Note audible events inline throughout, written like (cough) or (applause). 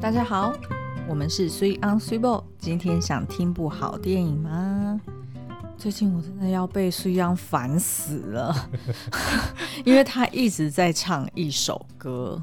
大家好，我们是 Sweet on Sweetbo。今天想听部好电影吗？最近我真的要被 Sweet on 烦死了，(laughs) 因为他一直在唱一首歌。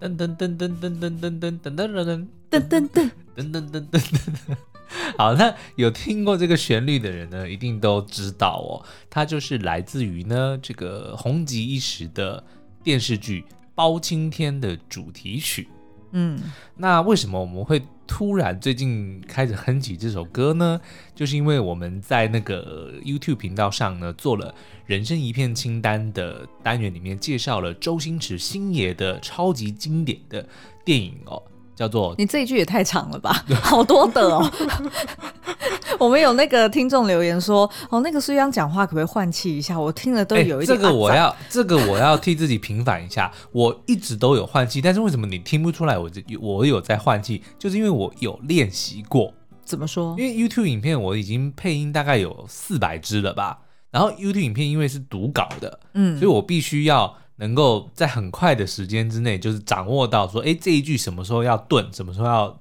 噔噔噔噔噔噔噔噔噔噔噔噔噔噔噔噔噔噔。(laughs) 好，那有听过这个旋律的人呢，一定都知道哦，它就是来自于呢这个红极一时的电视剧《包青天》的主题曲。嗯，那为什么我们会突然最近开始哼起这首歌呢？就是因为我们在那个 YouTube 频道上呢，做了人生一片清单的单元，里面介绍了周星驰星爷的超级经典的电影哦。叫做你这一句也太长了吧，好多的哦。(laughs) (laughs) 我们有那个听众留言说，哦，那个苏央讲话可不可以换气一下？我听了都有一点、欸。这个我要，这个我要替自己平反一下。我一直都有换气，但是为什么你听不出来我？我我有在换气，就是因为我有练习过。怎么说？因为 YouTube 影片我已经配音大概有四百支了吧，然后 YouTube 影片因为是读稿的，嗯，所以我必须要。能够在很快的时间之内，就是掌握到说，哎，这一句什么时候要顿，什么时候要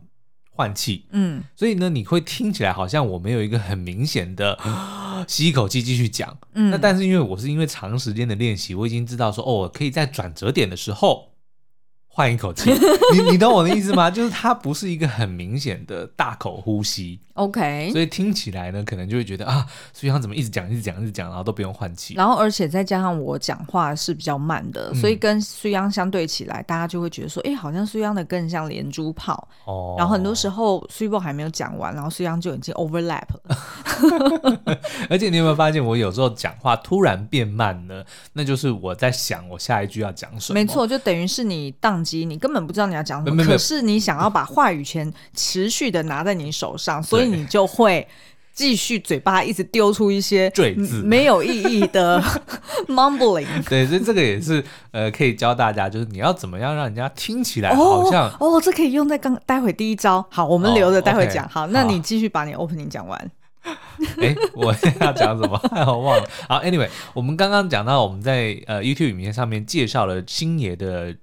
换气，嗯，所以呢，你会听起来好像我没有一个很明显的 (gasps) 吸一口气继续讲，嗯，那但是因为我是因为长时间的练习，我已经知道说，哦，我可以在转折点的时候。换一口气，(laughs) 你你懂我的意思吗？就是它不是一个很明显的大口呼吸，OK，所以听起来呢，可能就会觉得啊，苏阳怎么一直讲、一直讲、一直讲，然后都不用换气。然后而且再加上我讲话是比较慢的，所以跟苏央相对起来，大家就会觉得说，哎、欸，好像苏央的更像连珠炮。哦。然后很多时候苏波还没有讲完，然后苏央就已经 overlap 了。(laughs) 而且你有没有发现，我有时候讲话突然变慢呢？那就是我在想我下一句要讲什么。没错，就等于是你当。你根本不知道你要讲什么，可是你想要把话语权持续的拿在你手上，所以你就会继续嘴巴一直丢出一些赘字，没有意义的 (laughs) mumbling。对，所以这个也是呃，可以教大家，就是你要怎么样让人家听起来好像哦，哦，这可以用在刚待会第一招。好，我们留着待会讲。哦 okay，好，那你继续把你 opening 讲完。(laughs) 哎，我要讲什么？(laughs) 我忘了。好，anyway，我们刚刚讲到我们在呃 YouTube 影片上面介绍了星爷的。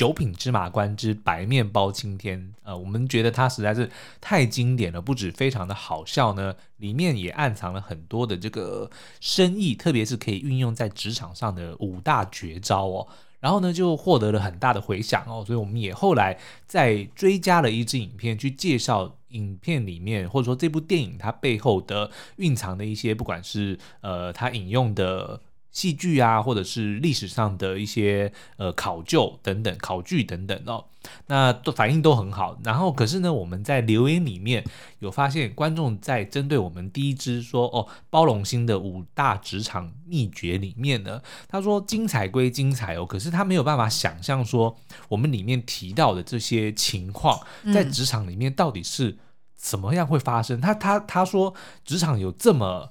九品芝麻官之白面包青天，呃，我们觉得它实在是太经典了，不止非常的好笑呢，里面也暗藏了很多的这个深意，特别是可以运用在职场上的五大绝招哦。然后呢，就获得了很大的回响哦，所以我们也后来再追加了一支影片去介绍影片里面，或者说这部电影它背后的蕴藏的一些，不管是呃它引用的。戏剧啊，或者是历史上的一些呃考究等等、考据等等哦，那都反应都很好。然后，可是呢，我们在留言里面有发现，观众在针对我们第一支说哦包容心的五大职场秘诀里面呢，他说精彩归精彩哦，可是他没有办法想象说我们里面提到的这些情况在职场里面到底是怎么样会发生。嗯、他他他说职场有这么。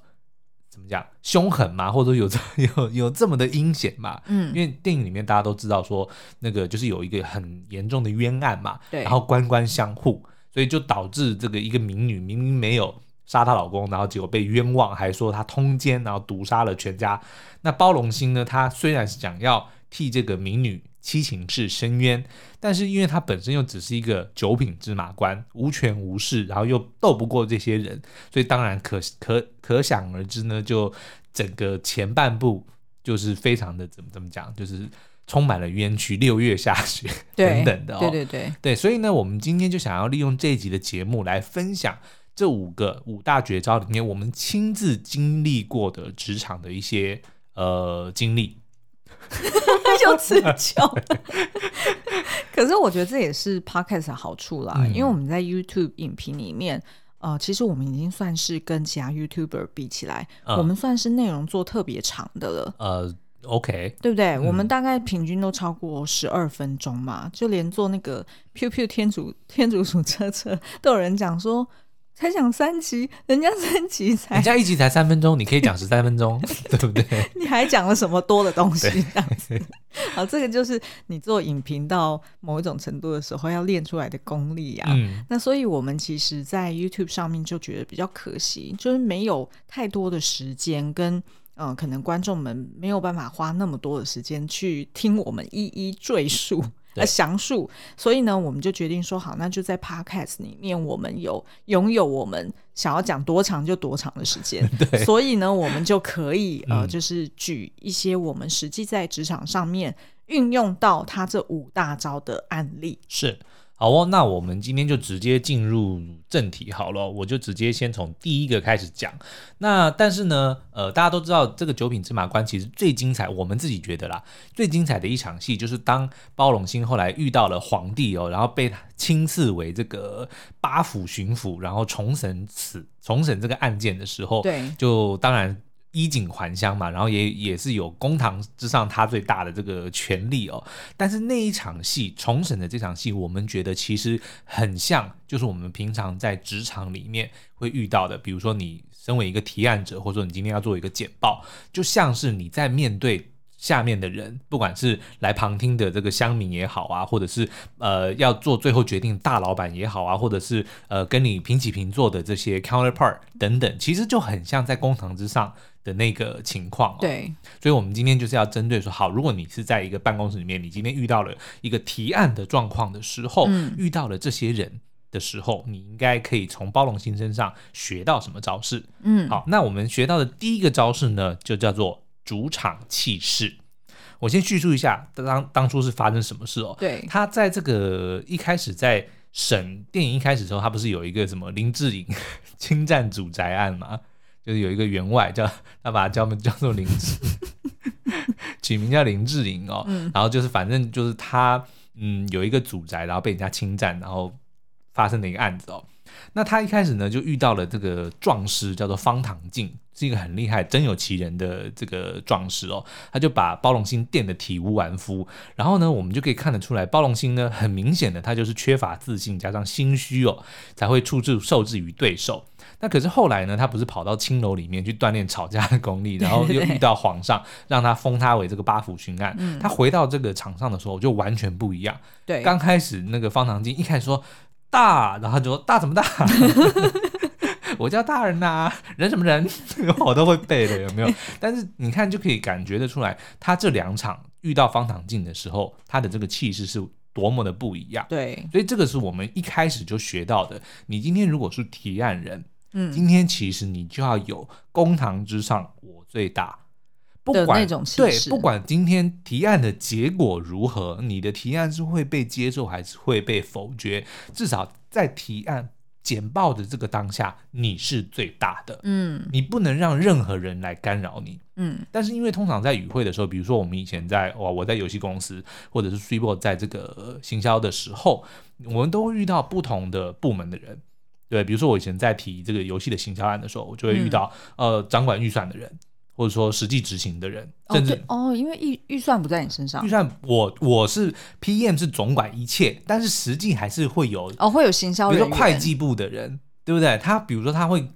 怎么讲凶狠嘛？或者有这 (laughs) 有有这么的阴险嘛？嗯，因为电影里面大家都知道说，那个就是有一个很严重的冤案嘛，对，然后官官相护，所以就导致这个一个民女明明没有杀她老公，然后结果被冤枉，还说她通奸，然后毒杀了全家。那包龙星呢，他虽然是想要替这个民女。七情是深渊，但是因为他本身又只是一个九品芝麻官，无权无势，然后又斗不过这些人，所以当然可可可想而知呢，就整个前半部就是非常的怎么怎么讲，就是充满了冤屈，六月下雪 (laughs) 等等的哦。对对对对，所以呢，我们今天就想要利用这一集的节目来分享这五个五大绝招里面我们亲自经历过的职场的一些呃经历。(laughs) 就此就，(laughs) 可是我觉得这也是 podcast 的好处啦，嗯、因为我们在 YouTube 影评里面，呃，其实我们已经算是跟其他 YouTuber 比起来，嗯、我们算是内容做特别长的了。呃，OK，对不对？嗯、我们大概平均都超过十二分钟嘛，就连做那个 Pew Pew 天主天主鼠车车，都有人讲说。才讲三集，人家三集才，人家一集才三分钟，你可以讲十三分钟，(laughs) 对不对？(laughs) 你还讲了什么多的东西？这样子，好，这个就是你做影评到某一种程度的时候要练出来的功力呀、啊。嗯，那所以我们其实，在 YouTube 上面就觉得比较可惜，就是没有太多的时间跟嗯、呃，可能观众们没有办法花那么多的时间去听我们一一赘述呃详述。所以呢，我们就决定说好，那就在 Podcast 里面，我们有拥有我们想要讲多长就多长的时间。(laughs) 对，所以呢，我们就可以呃，就是举一些我们实际在职场上面运用到他这五大招的案例。是。好哦，那我们今天就直接进入正题好了，我就直接先从第一个开始讲。那但是呢，呃，大家都知道这个九品芝麻官其实最精彩，我们自己觉得啦，最精彩的一场戏就是当包龙星后来遇到了皇帝哦，然后被他亲赐为这个八府巡抚，然后重审此重审这个案件的时候，对，就当然。衣锦还乡嘛，然后也也是有公堂之上他最大的这个权利哦。但是那一场戏重审的这场戏，我们觉得其实很像，就是我们平常在职场里面会遇到的。比如说，你身为一个提案者，或者说你今天要做一个简报，就像是你在面对下面的人，不管是来旁听的这个乡民也好啊，或者是呃要做最后决定大老板也好啊，或者是呃跟你平起平坐的这些 counterpart 等等，其实就很像在公堂之上。的那个情况，对，所以，我们今天就是要针对说，好，如果你是在一个办公室里面，你今天遇到了一个提案的状况的时候，嗯，遇到了这些人的时候，你应该可以从包容心身上学到什么招式？嗯，好，那我们学到的第一个招式呢，就叫做主场气势。我先叙述一下当当初是发生什么事哦。对，他在这个一开始在审电影一开始的时候，他不是有一个什么林志颖 (laughs) 侵占祖宅案吗？就是有一个员外叫他把他叫叫做林志，取名叫林志颖哦，嗯、然后就是反正就是他嗯有一个祖宅，然后被人家侵占，然后发生的一个案子哦。那他一开始呢就遇到了这个壮士，叫做方唐镜，是一个很厉害、真有其人的这个壮士哦。他就把包龙星电得体无完肤，然后呢，我们就可以看得出来，包龙星呢很明显的他就是缺乏自信，加上心虚哦，才会处置受制于对手。那可是后来呢，他不是跑到青楼里面去锻炼吵架的功力，然后又遇到皇上，让他封他为这个八府巡案。他回到这个场上的时候就完全不一样。对，刚开始那个方唐镜一开始说大，然后他就说大怎么大？(laughs) 我叫大人呐、啊，人什么人？(laughs) 我都会背的，有没有？但是你看就可以感觉得出来，他这两场遇到方唐镜的时候，他的这个气势是多么的不一样。对，所以这个是我们一开始就学到的。你今天如果是提案人。嗯，今天其实你就要有公堂之上我最大，不管对，不管今天提案的结果如何，你的提案是会被接受还是会被否决，至少在提案简报的这个当下，你是最大的。嗯，你不能让任何人来干扰你。嗯，但是因为通常在与会的时候，比如说我们以前在哇，我在游戏公司，或者是 Super 在这个行销的时候，我们都会遇到不同的部门的人。对，比如说我以前在提这个游戏的行销案的时候，我就会遇到、嗯、呃掌管预算的人，或者说实际执行的人，甚至哦，哦，因为预预算不在你身上，预算我我是 PM 是总管一切，但是实际还是会有哦，会有行销，比如说会计部的人，对不对？他比如说他会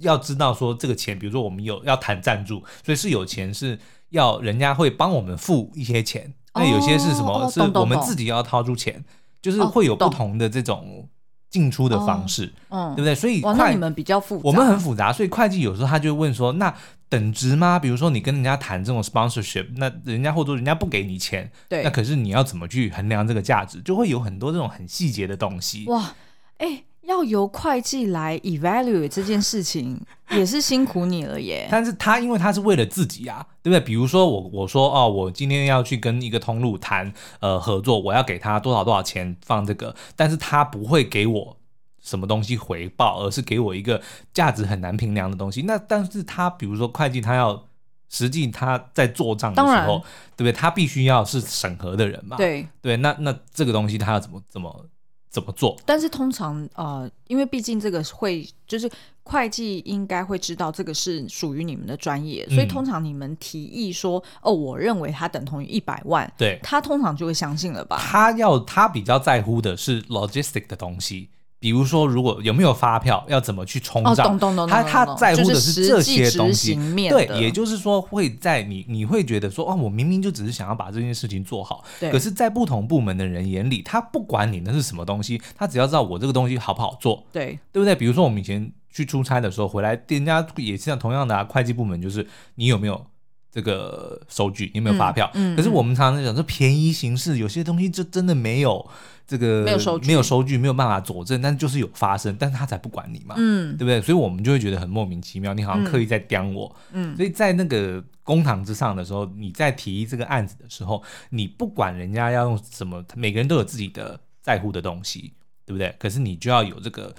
要知道说这个钱，比如说我们有要谈赞助，所以是有钱是要人家会帮我们付一些钱，那、哦、有些是什么？哦、是我们自己要掏出钱，就是会有不同的这种。进出的方式，哦、嗯，对不对？所以会，你们比较复杂，我们很复杂，所以会计有时候他就问说：“那等值吗？比如说你跟人家谈这种 sponsorship，那人家或者说人家不给你钱，对，那可是你要怎么去衡量这个价值？就会有很多这种很细节的东西。”哇，哎。要由会计来 evaluate 这件事情 (laughs) 也是辛苦你了耶。但是他因为他是为了自己啊，对不对？比如说我我说哦，我今天要去跟一个通路谈呃合作，我要给他多少多少钱放这个，但是他不会给我什么东西回报，而是给我一个价值很难评量的东西。那但是他比如说会计他要实际他在做账的时候，对不对？他必须要是审核的人嘛。对对，那那这个东西他要怎么怎么？怎么做？但是通常呃，因为毕竟这个会就是会计应该会知道这个是属于你们的专业，嗯、所以通常你们提议说哦，我认为它等同于一百万，对，他通常就会相信了吧？他要他比较在乎的是 logistic 的东西。比如说，如果有没有发票，要怎么去冲账？哦、他他在乎的是这些东西。对，也就是说，会在你你会觉得说，哦，我明明就只是想要把这件事情做好。对。可是，在不同部门的人眼里，他不管你那是什么东西，他只要知道我这个东西好不好做。对。对不对？比如说，我们以前去出差的时候回来，人家也是像同样的啊，会计部门就是你有没有这个收据，你有没有发票？嗯嗯、可是我们常常在讲说便宜形式，有些东西就真的没有这个没有收据，没有收据，没有办法佐证，但是就是有发生，但是他才不管你嘛，嗯，对不对？所以我们就会觉得很莫名其妙，你好像刻意在刁我，嗯，所以在那个公堂之上的时候，你在提这个案子的时候，你不管人家要用什么，每个人都有自己的在乎的东西，对不对？可是你就要有这个。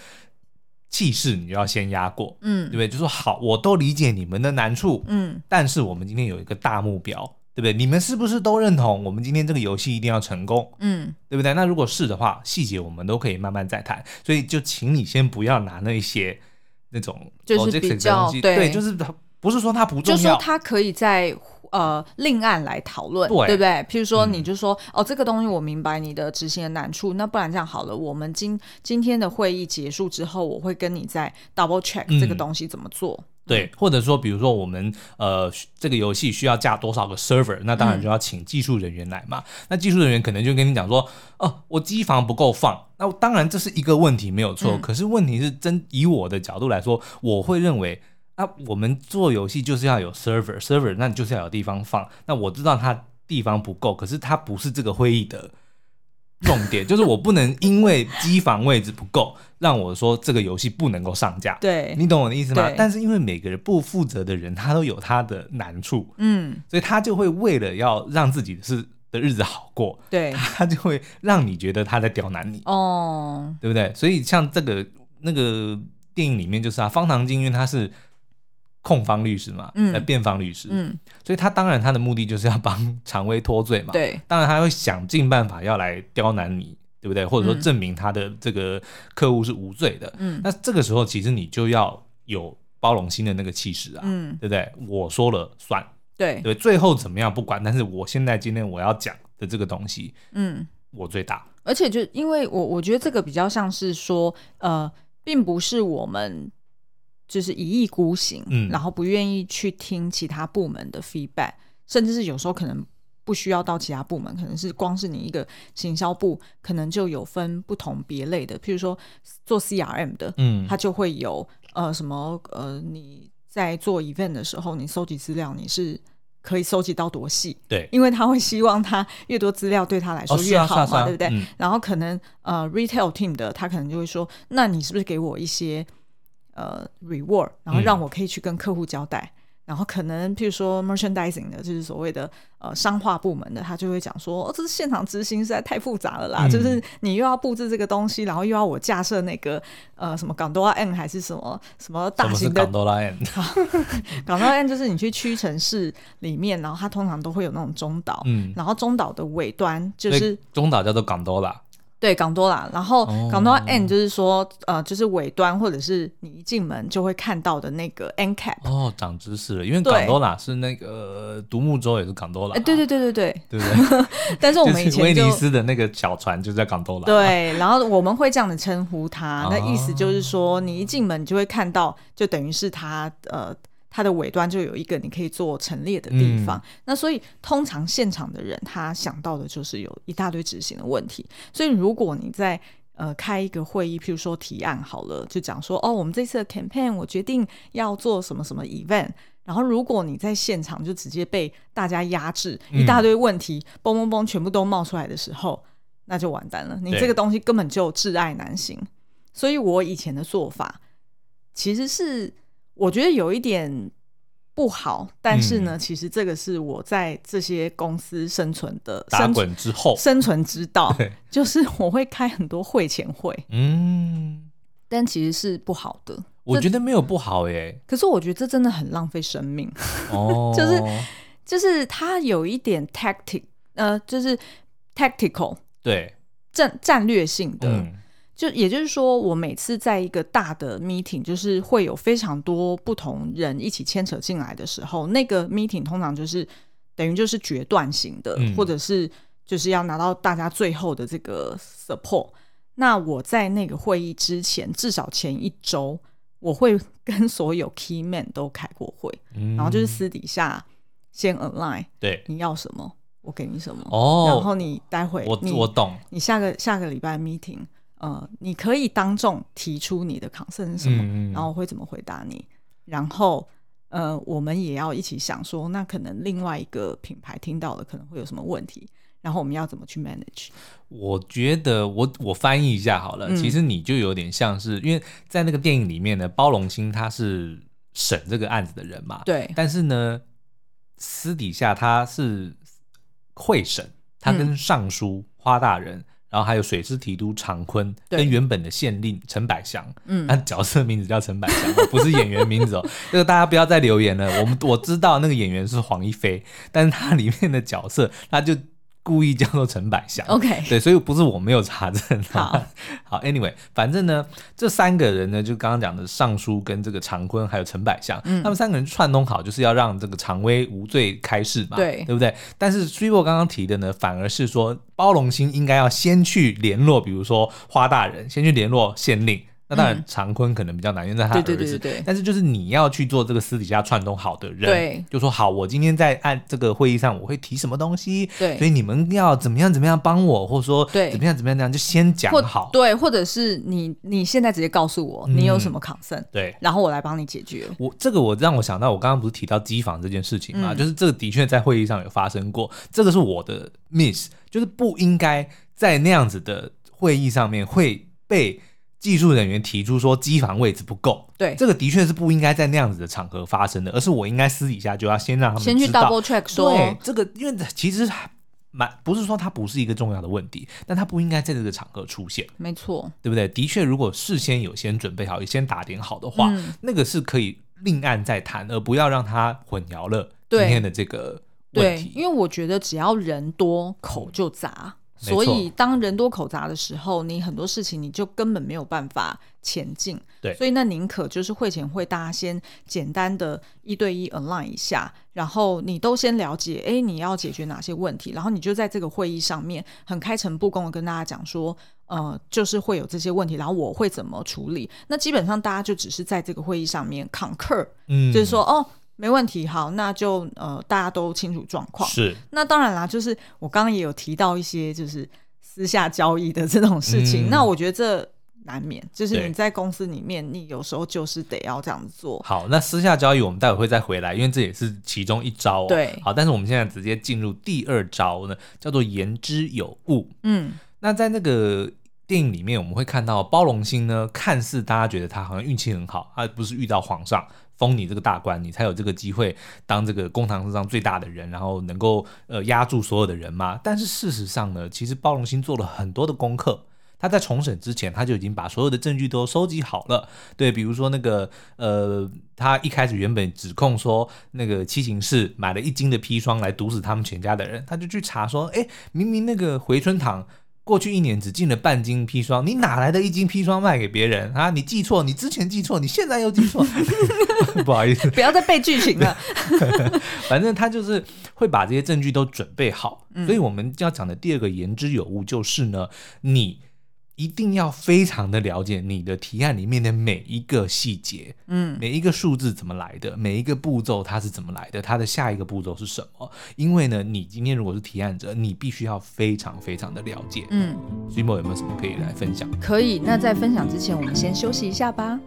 气势你就要先压过，嗯，对不对？就说好，我都理解你们的难处，嗯，但是我们今天有一个大目标，对不对？你们是不是都认同我们今天这个游戏一定要成功，嗯，对不对？那如果是的话，细节我们都可以慢慢再谈。所以就请你先不要拿那些那种就是比较对，对，就是不是说它不重要，就说它可以在。呃，另案来讨论，对，对不对？譬如说，你就说，嗯、哦，这个东西我明白你的执行的难处，那不然这样好了，我们今今天的会议结束之后，我会跟你再 double check 这个东西怎么做。嗯、对，或者说，比如说我们呃这个游戏需要架多少个 server，那当然就要请技术人员来嘛。嗯、那技术人员可能就跟你讲说，哦，我机房不够放，那当然这是一个问题，没有错。嗯、可是问题是真以我的角度来说，我会认为。那我们做游戏就是要有 server，server 那你就是要有地方放。那我知道它地方不够，可是它不是这个会议的重点，(laughs) 就是我不能因为机房位置不够，让我说这个游戏不能够上架。对，你懂我的意思吗？但是因为每个人不负责的人，他都有他的难处，嗯，所以他就会为了要让自己是的日子好过，对，他就会让你觉得他在刁难你，哦，对不对？所以像这个那个电影里面就是啊，方唐镜，因为他是。控方律师嘛，呃、嗯，辩方律师，嗯，所以他当然他的目的就是要帮常威脱罪嘛，对，当然他会想尽办法要来刁难你，对不对？或者说证明他的这个客户是无罪的，嗯，那这个时候其实你就要有包容心的那个气势啊，嗯，对不对？我说了算，对。对，最后怎么样不管，但是我现在今天我要讲的这个东西，嗯，我最大，而且就因为我我觉得这个比较像是说，呃，并不是我们。就是一意孤行，嗯，然后不愿意去听其他部门的 feedback，甚至是有时候可能不需要到其他部门，可能是光是你一个行销部，可能就有分不同别类的，譬如说做 CRM 的，嗯，他就会有呃什么呃你在做 event 的时候，你收集资料你是可以收集到多细，对，因为他会希望他越多资料对他来说越好嘛，哦啊啊啊、对不对？嗯、然后可能呃 retail team 的他可能就会说，那你是不是给我一些？呃，reward，然后让我可以去跟客户交代，嗯、然后可能譬如说 merchandising 的，就是所谓的呃商化部门的，他就会讲说，哦，这是现场执行实在太复杂了啦，嗯、就是你又要布置这个东西，然后又要我架设那个呃什么港多拉 N 还是什么什么大型的港多拉 N，港多拉 N 就是你去屈臣氏里面，然后它通常都会有那种中岛，嗯，然后中岛的尾端就是中岛叫做港多拉。对，港多啦，然后港多 N 就是说，哦、呃，就是尾端或者是你一进门就会看到的那个 end cap。哦，长知识了，因为港多啦是那个独木舟也是港多啦。对对对对对，对不对？(laughs) 但是我们以前威尼斯的那个小船就在港多啦。对，然后我们会这样的称呼它，那意思就是说，你一进门就会看到，就等于是它呃。它的尾端就有一个你可以做陈列的地方，嗯、那所以通常现场的人他想到的就是有一大堆执行的问题，所以如果你在呃开一个会议，譬如说提案好了，就讲说哦，我们这次的 campaign 我决定要做什么什么 event，然后如果你在现场就直接被大家压制，一大堆问题嘣嘣嘣全部都冒出来的时候，那就完蛋了，你这个东西根本就挚爱难行。所以我以前的做法其实是。我觉得有一点不好，但是呢，嗯、其实这个是我在这些公司生存的打滚之后生存之道，对就是我会开很多会前会，嗯，但其实是不好的。我觉得没有不好耶，可是我觉得这真的很浪费生命哦，就是就是他有一点 tactic，呃，就是 tactical，对，战战略性的。嗯就也就是说，我每次在一个大的 meeting，就是会有非常多不同人一起牵扯进来的时候，那个 meeting 通常就是等于就是决断型的，嗯、或者是就是要拿到大家最后的这个 support。那我在那个会议之前，至少前一周，我会 (laughs) 跟所有 key man 都开过会，嗯、然后就是私底下先 align，对，你要什么，我给你什么，哦，然后你待会我我懂，你下个下个礼拜 meeting。呃，你可以当众提出你的 concern 是什么，嗯嗯，然后我会怎么回答你，然后呃，我们也要一起想说，那可能另外一个品牌听到了可能会有什么问题，然后我们要怎么去 manage？我觉得我我翻译一下好了，嗯、其实你就有点像是，因为在那个电影里面呢，包龙星他是审这个案子的人嘛，对，但是呢，私底下他是会审，他跟尚书、嗯、花大人。然后还有水师提督常坤跟原本的县令陈百祥，嗯，他角色名字叫陈百祥，(laughs) 不是演员名字哦。(laughs) 这个大家不要再留言了。我们我知道那个演员是黄一飞，但是他里面的角色他就。故意叫做陈百祥，OK，对，所以不是我没有查证。好，(laughs) 好，Anyway，反正呢，这三个人呢，就刚刚讲的尚书跟这个常坤还有陈百祥，嗯，他们三个人串通好，就是要让这个常威无罪开释嘛，对，对不对？但是 Zwibo 刚刚提的呢，反而是说包龙星应该要先去联络，比如说花大人，先去联络县令。那当然，长坤可能比较难，因为他儿子。对对对对。但是就是你要去做这个私底下串通好的人，对，就说好，我今天在按这个会议上，我会提什么东西，对，所以你们要怎么样怎么样帮我，或者说对怎么样怎么样就先讲好，对，或者是你你现在直接告诉我你有什么 concern，对，然后我来帮你解决。我这个我让我想到，我刚刚不是提到机房这件事情嘛，就是这个的确在会议上有发生过，这个是我的 miss，就是不应该在那样子的会议上面会被。技术人员提出说机房位置不够，对，这个的确是不应该在那样子的场合发生的，而是我应该私底下就要先让他们先去 double check 说，对，这个因为其实蛮不是说它不是一个重要的问题，但它不应该在这个场合出现，没错，对不对？的确，如果事先有先准备好，有先打点好的话，嗯、那个是可以另案再谈，而不要让它混淆了今天的这个问题。对，因为我觉得只要人多，口就杂。所以，当人多口杂的时候，你很多事情你就根本没有办法前进。对，所以那宁可就是会前会大家先简单的一对一 align 一下，然后你都先了解，哎，你要解决哪些问题，然后你就在这个会议上面很开诚布公的跟大家讲说，呃，就是会有这些问题，然后我会怎么处理。那基本上大家就只是在这个会议上面 concur，嗯，就是说，哦。没问题，好，那就呃，大家都清楚状况。是，那当然啦，就是我刚刚也有提到一些就是私下交易的这种事情。嗯、那我觉得这难免，就是你在公司里面，你有时候就是得要这样子做。好，那私下交易我们待会会再回来，因为这也是其中一招、哦。对，好，但是我们现在直接进入第二招呢，叫做言之有物。嗯，那在那个电影里面，我们会看到包龙星呢，看似大家觉得他好像运气很好，他不是遇到皇上。封你这个大官，你才有这个机会当这个公堂之上最大的人，然后能够呃压住所有的人嘛。但是事实上呢，其实包龙星做了很多的功课。他在重审之前，他就已经把所有的证据都收集好了。对，比如说那个呃，他一开始原本指控说那个七行氏买了一斤的砒霜来毒死他们全家的人，他就去查说，哎，明明那个回春堂。过去一年只进了半斤砒霜，你哪来的一斤砒霜卖给别人啊？你记错，你之前记错，你现在又记错，(laughs) 不好意思，不要再背剧情了。(laughs) 反正他就是会把这些证据都准备好，嗯、所以我们要讲的第二个言之有物就是呢，你。一定要非常的了解你的提案里面的每一个细节，嗯，每一个数字怎么来的，每一个步骤它是怎么来的，它的下一个步骤是什么？因为呢，你今天如果是提案者，你必须要非常非常的了解，嗯。Zwibo 有没有什么可以来分享？可以，那在分享之前，我们先休息一下吧。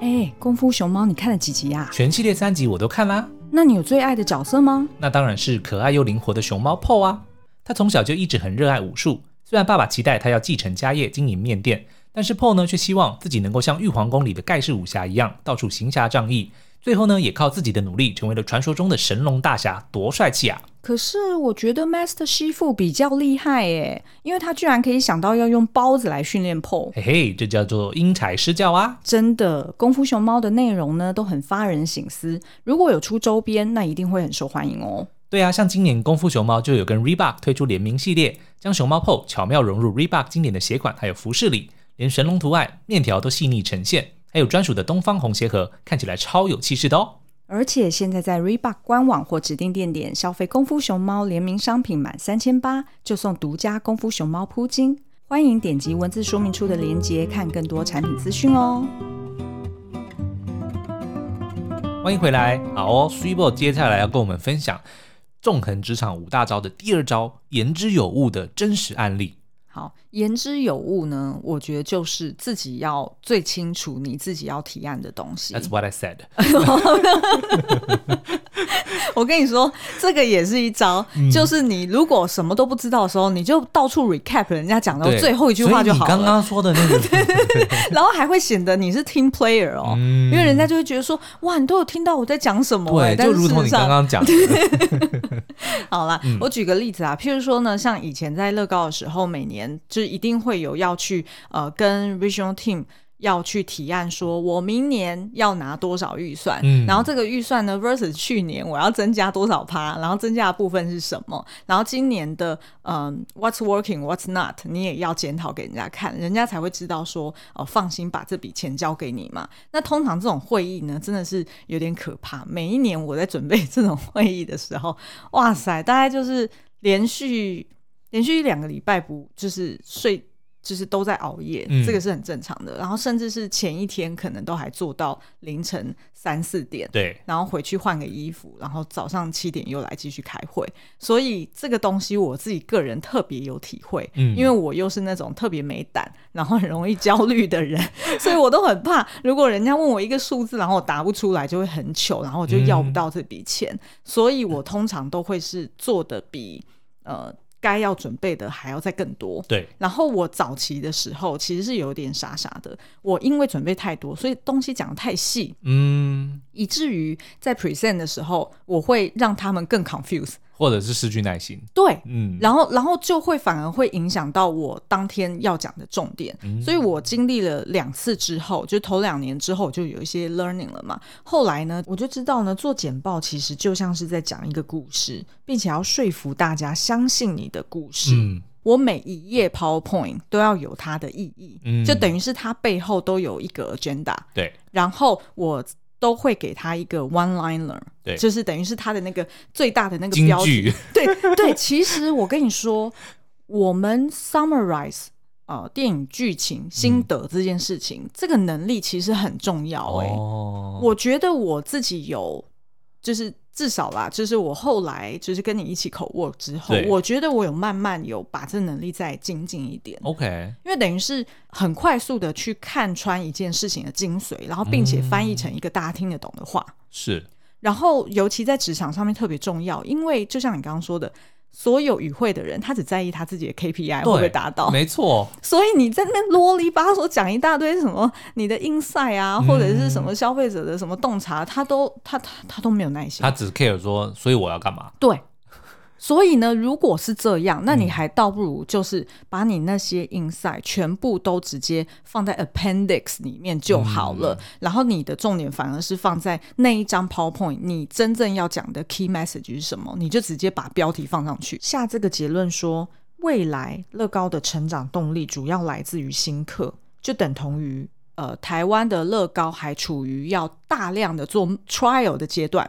哎，功夫熊猫，你看了几集呀？全系列三集我都看啦。那你有最爱的角色吗？那当然是可爱又灵活的熊猫 Po 啊。他从小就一直很热爱武术，虽然爸爸期待他要继承家业经营面店，但是 Paul 呢却希望自己能够像玉皇宫里的盖世武侠一样，到处行侠仗义。最后呢，也靠自己的努力，成为了传说中的神龙大侠，多帅气啊！可是我觉得 Master 师傅比较厉害耶，因为他居然可以想到要用包子来训练 Paul。嘿嘿，这叫做因材施教啊！真的，功夫熊猫的内容呢都很发人省思，如果有出周边，那一定会很受欢迎哦。对啊，像今年功夫熊猫就有跟 Reebok 推出联名系列，将熊猫 Po 巧妙融入 Reebok 经典的鞋款还有服饰里，连神龙图案、面条都细腻呈现，还有专属的东方红鞋盒，看起来超有气势的哦。而且现在在 Reebok 官网或指定店点消费功夫熊猫联名商品满三千八，就送独家功夫熊猫铺巾。欢迎点击文字说明处的链接看更多产品资讯哦。欢迎回来，好哦，Zwibo 接下来要跟我们分享。纵横职场五大招的第二招，言之有物的真实案例。好，言之有物呢，我觉得就是自己要最清楚你自己要提案的东西。That's what I said。(laughs) 我跟你说，这个也是一招，嗯、就是你如果什么都不知道的时候，你就到处 recap 人家讲的最后一句话就好了。刚刚说的那个，(laughs) 对对对，然后还会显得你是 team player 哦，嗯、因为人家就会觉得说，哇，你都有听到我在讲什么、欸。对，就如同你刚刚讲的。(laughs) 好了，我举个例子啊，譬如说呢，像以前在乐高的时候，每年就一定会有要去呃跟 Regional Team 要去提案，说我明年要拿多少预算，嗯，然后这个预算呢 versus 去年我要增加多少趴，然后增加的部分是什么，然后今年的嗯 What's working What's not，你也要检讨给人家看，人家才会知道说哦、呃、放心把这笔钱交给你嘛。那通常这种会议呢，真的是有点可怕。每一年我在准备这种会议的时候，哇塞，大概就是连续。连续一两个礼拜不就是睡，就是都在熬夜，嗯、这个是很正常的。然后甚至是前一天可能都还做到凌晨三四点，对，然后回去换个衣服，然后早上七点又来继续开会。所以这个东西我自己个人特别有体会，嗯，因为我又是那种特别没胆，然后很容易焦虑的人，(laughs) 所以我都很怕，如果人家问我一个数字，然后我答不出来，就会很糗，然后我就要不到这笔钱。嗯、所以我通常都会是做的比呃。该要准备的还要再更多，对。然后我早期的时候其实是有点傻傻的，我因为准备太多，所以东西讲的太细，嗯，以至于在 present 的时候，我会让他们更 confused。或者是失去耐心，对，嗯，然后然后就会反而会影响到我当天要讲的重点，嗯、所以我经历了两次之后，就头两年之后就有一些 learning 了嘛。后来呢，我就知道呢，做简报其实就像是在讲一个故事，并且要说服大家相信你的故事。嗯、我每一页 PowerPoint 都要有它的意义，嗯、就等于是它背后都有一个 agenda。对，然后我。都会给他一个 one liner，对，就是等于是他的那个最大的那个标题。对 (laughs) 对，其实我跟你说，我们 summarize 呃电影剧情心得这件事情，嗯、这个能力其实很重要哎、欸。哦，我觉得我自己有，就是。至少啦，就是我后来就是跟你一起口 work 之后，我觉得我有慢慢有把这能力再精进一点。OK，因为等于是很快速的去看穿一件事情的精髓，然后并且翻译成一个大家听得懂的话。是，然后尤其在职场上面特别重要，因为就像你刚刚说的。所有与会的人，他只在意他自己的 KPI 会不会达到，没错。所以你在那边啰里吧嗦讲一大堆什么你的 insight 啊，或者是什么消费者的什么洞察，他都他他他都没有耐心。他只 care 说，所以我要干嘛？对。所以呢，如果是这样，那你还倒不如就是把你那些 insight 全部都直接放在 appendix 里面就好了。嗯、然后你的重点反而是放在那一张 PowerPoint，你真正要讲的 key message 是什么？你就直接把标题放上去，下这个结论说，未来乐高的成长动力主要来自于新客，就等同于呃，台湾的乐高还处于要大量的做 trial 的阶段。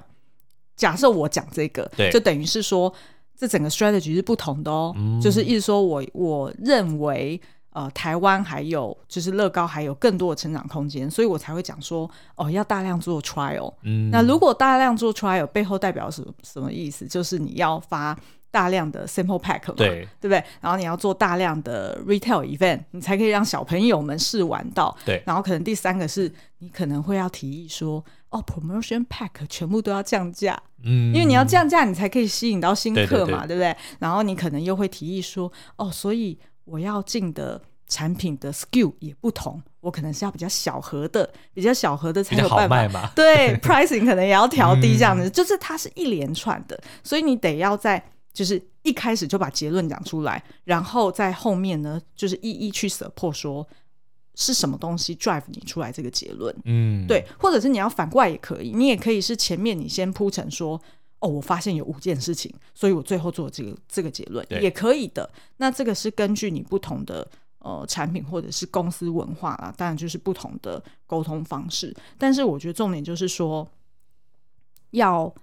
假设我讲这个，对，就等于是说。这整个 strategy 是不同的哦，嗯、就是意思说我我认为呃台湾还有就是乐高还有更多的成长空间，所以我才会讲说哦要大量做 trial。嗯，那如果大量做 trial 背后代表什么什么意思？就是你要发大量的 sample pack 嘛，对对不对？然后你要做大量的 retail event，你才可以让小朋友们试玩到。对，然后可能第三个是你可能会要提议说。哦，promotion pack 全部都要降价，嗯，因为你要降价，你才可以吸引到新客嘛，对，不对？然后你可能又会提议说，哦，所以我要进的产品的 SKU 也不同，我可能是要比较小盒的，比较小盒的才有办法。嘛，对，pricing 可能也要调低，这样子，嗯、就是它是一连串的，所以你得要在就是一开始就把结论讲出来，然后在后面呢，就是一一去 support 说。是什么东西 drive 你出来这个结论？嗯，对，或者是你要反过来也可以，你也可以是前面你先铺陈说，哦，我发现有五件事情，所以我最后做这个这个结论也可以的。那这个是根据你不同的呃产品或者是公司文化啊，当然就是不同的沟通方式。但是我觉得重点就是说，要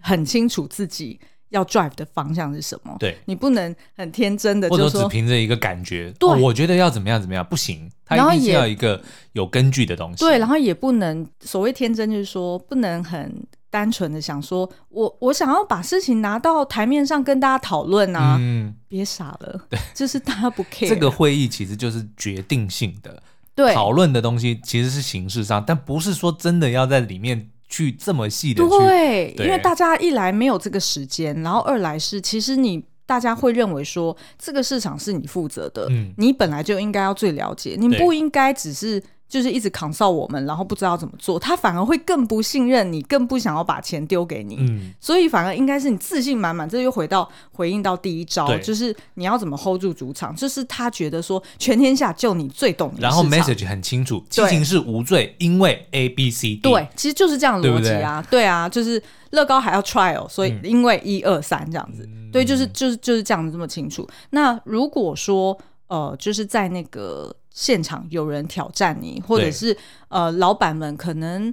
很清楚自己。要 drive 的方向是什么？对，你不能很天真的或者只凭着一个感觉。对、哦，我觉得要怎么样怎么样不行，它一定是要一个有根据的东西。对，然后也不能所谓天真，就是说不能很单纯的想说，我我想要把事情拿到台面上跟大家讨论啊，嗯，别傻了，对，(laughs) 就是大家不 (laughs) care。这个会议其实就是决定性的，对，讨论的东西其实是形式上，但不是说真的要在里面去这么细的去。对，对，因为大家一来没有这个时间，然后二来是其实你大家会认为说这个市场是你负责的，嗯，你本来就应该要最了解，你不应该只是。就是一直扛哨我们，然后不知道怎么做，他反而会更不信任你，更不想要把钱丢给你。嗯，所以反而应该是你自信满满。这又回到回应到第一招，就是你要怎么 hold 住主场，就是他觉得说全天下就你最懂你。然后 message 很清楚，激情是无罪，因为 A B C D。对，其实就是这样的逻辑啊。对，对，对啊，就是乐高还要 trial，所以因为一二三这样子。嗯、对，就是就是就是这样子这么清楚。那如果说呃，就是在那个。现场有人挑战你，或者是呃，老板们可能，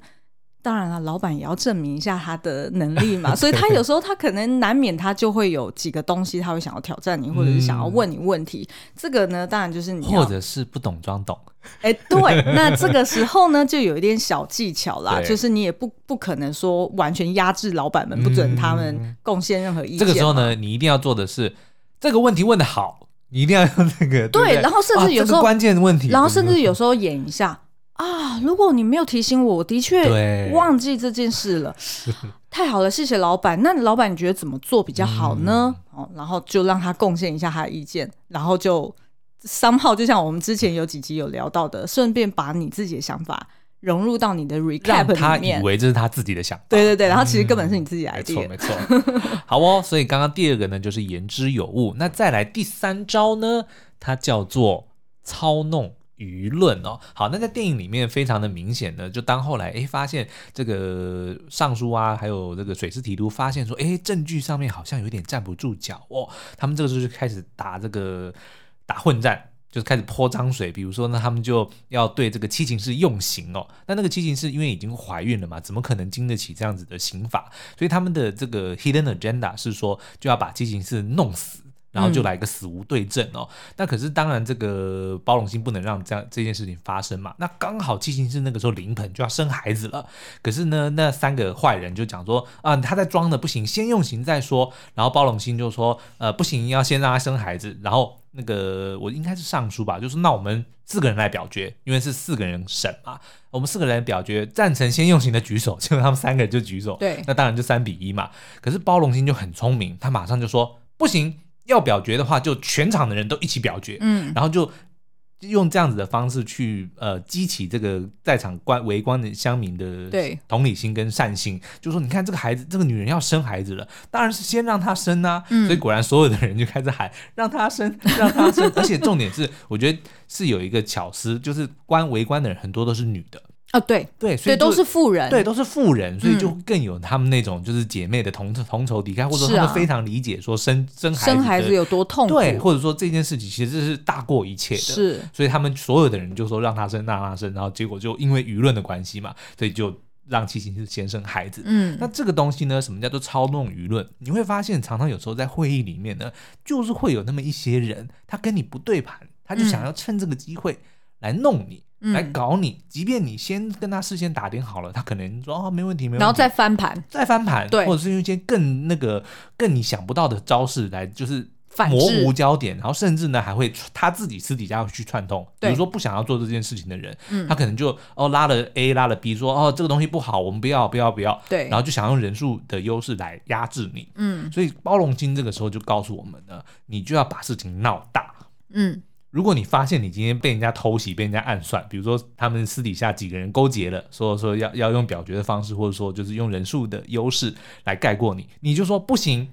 当然了，老板也要证明一下他的能力嘛，(laughs) 所以他有时候他可能难免他就会有几个东西，他会想要挑战你，或者是想要问你问题。嗯、这个呢，当然就是你或者是不懂装懂。(laughs) 哎、欸，对，那这个时候呢，就有一点小技巧啦，(laughs) 就是你也不不可能说完全压制老板们，不准他们贡献任何意见。这个时候呢，你一定要做的是这个问题问的好。你一定要用那个对，对，然后甚至有时候、关键的问题，然后甚至有时候演一下啊，如果你没有提醒我，我的确忘记这件事了。(laughs) 太好了，谢谢老板。那老板你觉得怎么做比较好呢？哦、嗯，然后就让他贡献一下他的意见，然后就 somehow 就像我们之前有几集有聊到的，顺便把你自己的想法。融入到你的 recap 里面，他以为这是他自己的想法。对对对，然后其实根本是你自己来的。没错没错。(laughs) 好哦，所以刚刚第二个呢，就是言之有物。那再来第三招呢，它叫做操弄舆论哦。好，那在电影里面非常的明显呢，就当后来哎发现这个尚书啊，还有这个水师提督发现说，哎证据上面好像有点站不住脚哦，他们这个时候就开始打这个打混战。就开始泼脏水，比如说呢，他们就要对这个七情氏用刑哦。那那个七情氏因为已经怀孕了嘛，怎么可能经得起这样子的刑罚？所以他们的这个 hidden agenda 是说，就要把七情氏弄死，然后就来个死无对证哦。嗯、那可是当然，这个包龙星不能让这样这件事情发生嘛。那刚好七情氏那个时候临盆就要生孩子了，可是呢，那三个坏人就讲说啊，他在装的不行，先用刑再说。然后包龙星就说，呃，不行，要先让他生孩子，然后。那个我应该是尚书吧，就是那我们四个人来表决，因为是四个人审嘛，我们四个人表决赞成先用刑的举手，结果他们三个人就举手，对，那当然就三比一嘛。可是包龙星就很聪明，他马上就说不行，要表决的话就全场的人都一起表决，嗯，然后就。用这样子的方式去呃激起这个在场观围观的乡民的对同理心跟善心，就说你看这个孩子，这个女人要生孩子了，当然是先让她生啊。嗯、所以果然所有的人就开始喊让她生，让她生。而且重点是，我觉得是有一个巧思，就是观围观的人很多都是女的。啊，对。对，所以都是富人，对，都是富人，所以就更有他们那种就是姐妹的同同仇敌忾，或者说他们非常理解说生生孩子生孩子有多痛苦，对，或者说这件事情其实是大过一切的，是，所以他们所有的人就说让他生，让他生，然后结果就因为舆论的关系嘛，所以就让七星是先生孩子。嗯，那这个东西呢，什么叫做操弄舆论？你会发现常常有时候在会议里面呢，就是会有那么一些人，他跟你不对盘，他就想要趁这个机会来弄你。来搞你，即便你先跟他事先打点好了，他可能说哦没问题没问题，然后再翻盘，再翻盘，对，或者是用一些更那个更你想不到的招式来就是模糊焦点，然后甚至呢还会他自己私底下会去串通，比如说不想要做这件事情的人，他可能就哦拉了 A 拉了 B 说哦这个东西不好，我们不要不要不要，对，然后就想用人数的优势来压制你，嗯，所以包龙星这个时候就告诉我们呢，你就要把事情闹大，嗯。如果你发现你今天被人家偷袭，被人家暗算，比如说他们私底下几个人勾结了，说说要要用表决的方式，或者说就是用人数的优势来盖过你，你就说不行，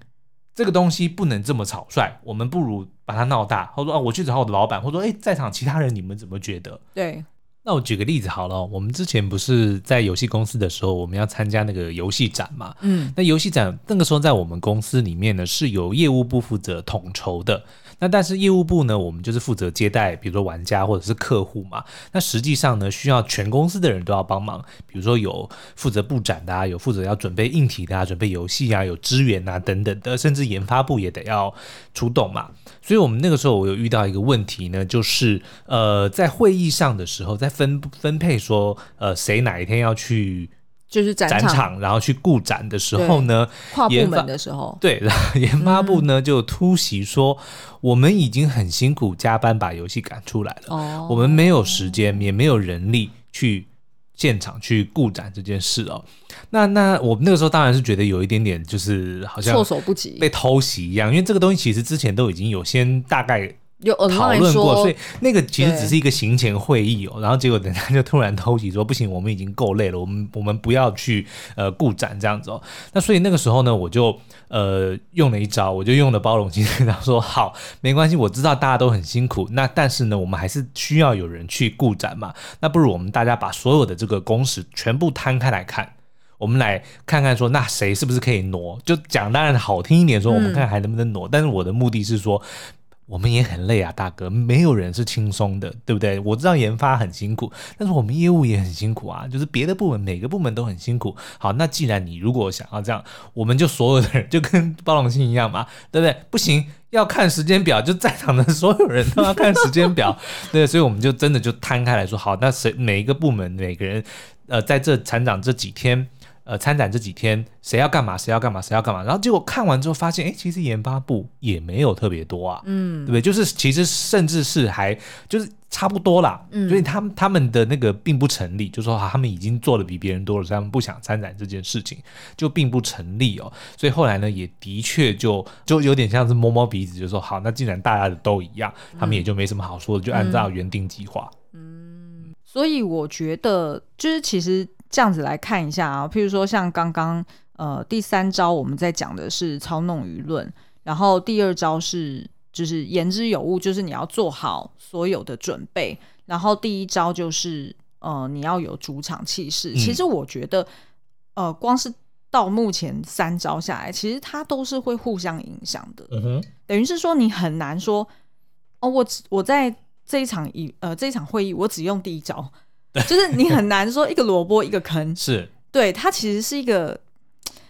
这个东西不能这么草率，我们不如把它闹大，或者说啊，我去找我的老板，或者说哎，在场其他人你们怎么觉得？对，那我举个例子好了，我们之前不是在游戏公司的时候，我们要参加那个游戏展嘛，嗯，那游戏展那个时候在我们公司里面呢，是由业务部负责统筹的。那但是业务部呢，我们就是负责接待，比如说玩家或者是客户嘛。那实际上呢，需要全公司的人都要帮忙，比如说有负责布展的啊，有负责要准备硬体的啊，准备游戏啊，有支援啊等等的，甚至研发部也得要出动嘛。所以我们那个时候我有遇到一个问题呢，就是呃，在会议上的时候，在分分配说呃谁哪一天要去。就是展场，然后去顾展的时候呢，跨部门的时候，对，然后研发部呢就突袭说，嗯、我们已经很辛苦加班把游戏赶出来了，哦、我们没有时间，也没有人力去现场去顾展这件事哦。那那我们那个时候当然是觉得有一点点就是好像措手不及，被偷袭一样，因为这个东西其实之前都已经有先大概。有讨论过，所以那个其实只是一个行前会议哦，然后结果等下就突然偷袭说不行，我们已经够累了，我们我们不要去呃顾展这样子哦。那所以那个时候呢，我就呃用了一招，我就用了包容心，然后说好，没关系，我知道大家都很辛苦，那但是呢，我们还是需要有人去顾展嘛。那不如我们大家把所有的这个工时全部摊开来看，我们来看看说，那谁是不是可以挪？就讲当然好听一点说，我们看还能不能挪。嗯、但是我的目的是说。我们也很累啊，大哥，没有人是轻松的，对不对？我知道研发很辛苦，但是我们业务也很辛苦啊，就是别的部门每个部门都很辛苦。好，那既然你如果想要这样，我们就所有的人就跟包容性一样嘛，对不对？不行，要看时间表，就在场的所有人都要看时间表，(laughs) 对，所以我们就真的就摊开来说，好，那谁每一个部门每个人，呃，在这厂长这几天。呃，参展这几天，谁要干嘛？谁要干嘛？谁要干嘛？然后结果看完之后发现，哎，其实研发部也没有特别多啊，嗯，对不对？就是其实甚至是还就是差不多啦，嗯，所以他们他们的那个并不成立，就说他们已经做的比别人多了，所以他们不想参展这件事情就并不成立哦。所以后来呢，也的确就就有点像是摸摸鼻子，就说好，那既然大家的都一样，他们也就没什么好说的，就按照原定计划。嗯，所以我觉得就是其实。这样子来看一下啊，譬如说像刚刚呃第三招我们在讲的是操弄舆论，然后第二招是就是言之有物，就是你要做好所有的准备，然后第一招就是呃你要有主场气势。嗯、其实我觉得呃光是到目前三招下来，其实它都是会互相影响的。嗯，等于是说你很难说哦，我我在这一场一呃这一场会议我只用第一招。就是你很难说一个萝卜一个坑，是。对它其实是一个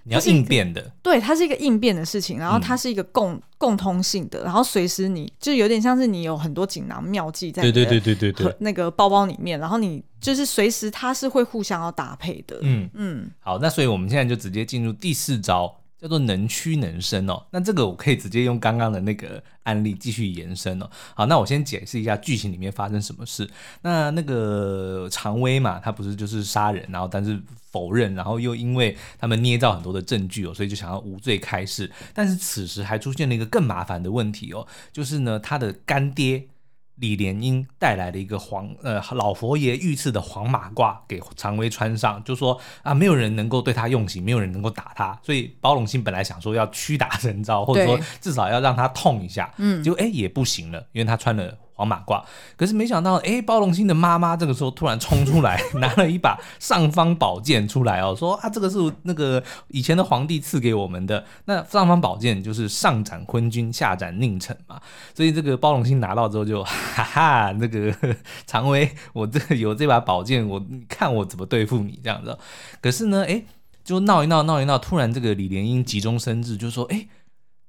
你要应变的，对，它是一个应变的事情，然后它是一个共、嗯、共通性的，然后随时你就有点像是你有很多锦囊妙计在对对对对对对。那个包包里面，然后你就是随时它是会互相要搭配的，嗯。嗯，好，那所以我们现在就直接进入第四招。叫做能屈能伸哦，那这个我可以直接用刚刚的那个案例继续延伸哦。好，那我先解释一下剧情里面发生什么事。那那个常威嘛，他不是就是杀人，然后但是否认，然后又因为他们捏造很多的证据哦，所以就想要无罪开释。但是此时还出现了一个更麻烦的问题哦，就是呢，他的干爹。李莲英带来的一个黄呃老佛爷御赐的黄马褂给常威穿上，就说啊，没有人能够对他用刑，没有人能够打他，所以包容性本来想说要屈打 (laughs) 成招，或者说至少要让他痛一下，嗯，结果哎也不行了，因为他穿了。黄马褂，可是没想到，哎，包龙星的妈妈这个时候突然冲出来，(laughs) 拿了一把尚方宝剑出来哦，说啊，这个是那个以前的皇帝赐给我们的。那尚方宝剑就是上斩昏君，下斩佞臣嘛。所以这个包龙星拿到之后就 (laughs) 哈哈，那个 (laughs) 常威，我这有这把宝剑，我看我怎么对付你这样子。可是呢，哎，就闹一闹，闹一闹，突然这个李莲英急中生智，就说，哎，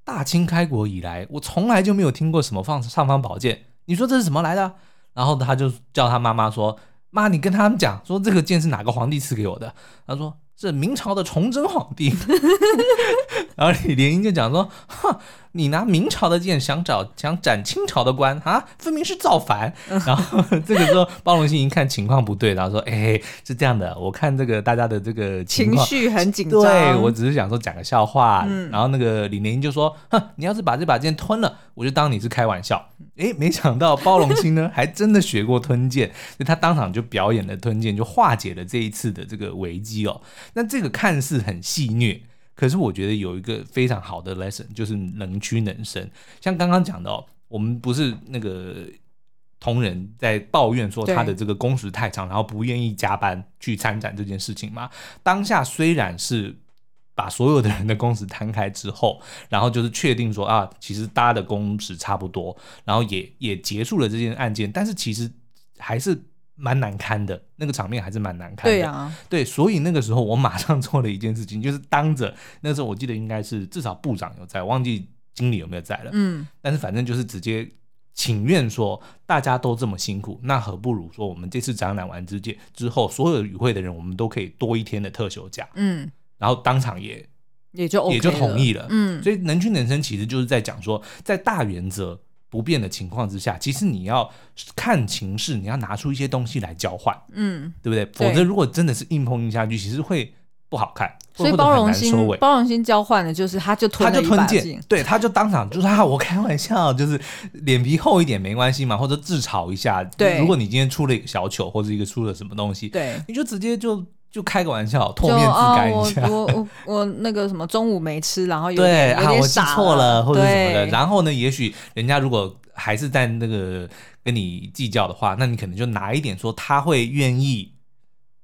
大清开国以来，我从来就没有听过什么放尚方宝剑。你说这是怎么来的？然后他就叫他妈妈说：“妈，你跟他们讲，说这个剑是哪个皇帝赐给我的？”他说。是明朝的崇祯皇帝，(laughs) 然后李莲英就讲说：“哼，你拿明朝的剑想找想斩清朝的官啊，分明是造反。(laughs) ”然后这个时候包龙星一看情况不对，然后说：“哎，是这样的，我看这个大家的这个情，情绪很紧张，对，我只是想说讲个笑话。嗯”然后那个李莲英就说：“哼，你要是把这把剑吞了，我就当你是开玩笑。”哎，没想到包龙星呢 (laughs) 还真的学过吞剑，所以他当场就表演了吞剑，就化解了这一次的这个危机哦。那这个看似很戏谑，可是我觉得有一个非常好的 lesson，就是能屈能伸。像刚刚讲的哦，我们不是那个同仁在抱怨说他的这个工时太长，然后不愿意加班去参展这件事情吗？当下虽然是把所有的人的工时摊开之后，然后就是确定说啊，其实大家的工时差不多，然后也也结束了这件案件，但是其实还是。蛮难堪的，那个场面还是蛮难堪的。对啊，对，所以那个时候我马上做了一件事情，就是当着那时候我记得应该是至少部长有在，忘记经理有没有在了。嗯，但是反正就是直接请愿说大家都这么辛苦，那何不如说我们这次展览完之届之后，所有与会的人我们都可以多一天的特休假，嗯，然后当场也也就、OK、也就同意了，嗯，所以能屈能伸其实就是在讲说，在大原则不变的情况之下，其实你要看情势，你要拿出一些东西来交换，嗯，对不对？否则如果真的是硬碰硬下去，其实会。不好看，所以包容心包容心交换的就是他就吞他就吞剑，对，他就当场就是啊，我开玩笑，就是脸皮厚一点没关系嘛，或者自嘲一下。对，如果你今天出了一个小糗或者一个出了什么东西，对，你就直接就就开个玩笑，唾面自干一下。啊、我我我那个什么中午没吃，然后有对有点傻啊，我记错了或者什么的。然后呢，也许人家如果还是在那个跟你计较的话，那你可能就拿一点说他会愿意。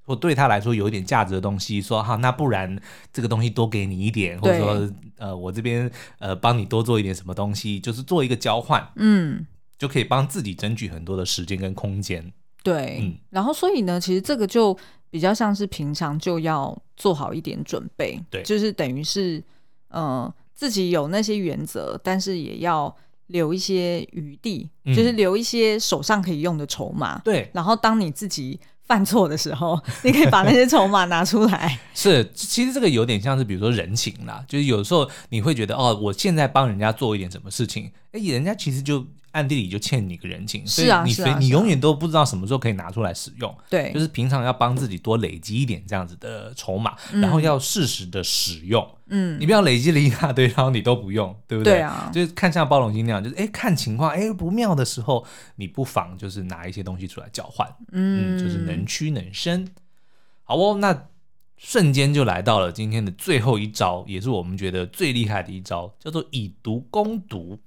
或对他来说有一点价值的东西，说哈，那不然这个东西多给你一点，或者说呃，我这边呃帮你多做一点什么东西，就是做一个交换，嗯，就可以帮自己争取很多的时间跟空间。对，嗯，然后所以呢，其实这个就比较像是平常就要做好一点准备，对，就是等于是呃自己有那些原则，但是也要留一些余地，嗯，就是留一些手上可以用的筹码。对，然后当你自己。犯错的时候，(laughs) 你可以把那些筹码拿出来。(laughs) 是，其实这个有点像是，比如说人情啦，就是有时候你会觉得，哦，我现在帮人家做一点什么事情，哎，人家其实就。暗地里就欠你个人情，是啊，所以你你永远都不知道什么时候可以拿出来使用。对，就是平常要帮自己多累积一点这样子的筹码，然后要适时的使用。嗯，你不要累积了一大堆，然后你都不用，对不对？对啊，就是看像包容心那样，就是哎，看情况，哎，不妙的时候，你不妨就是拿一些东西出来交换。嗯，就是能屈能伸。好哦，那瞬间就来到了今天的最后一招，也是我们觉得最厉害的一招，叫做以毒攻毒。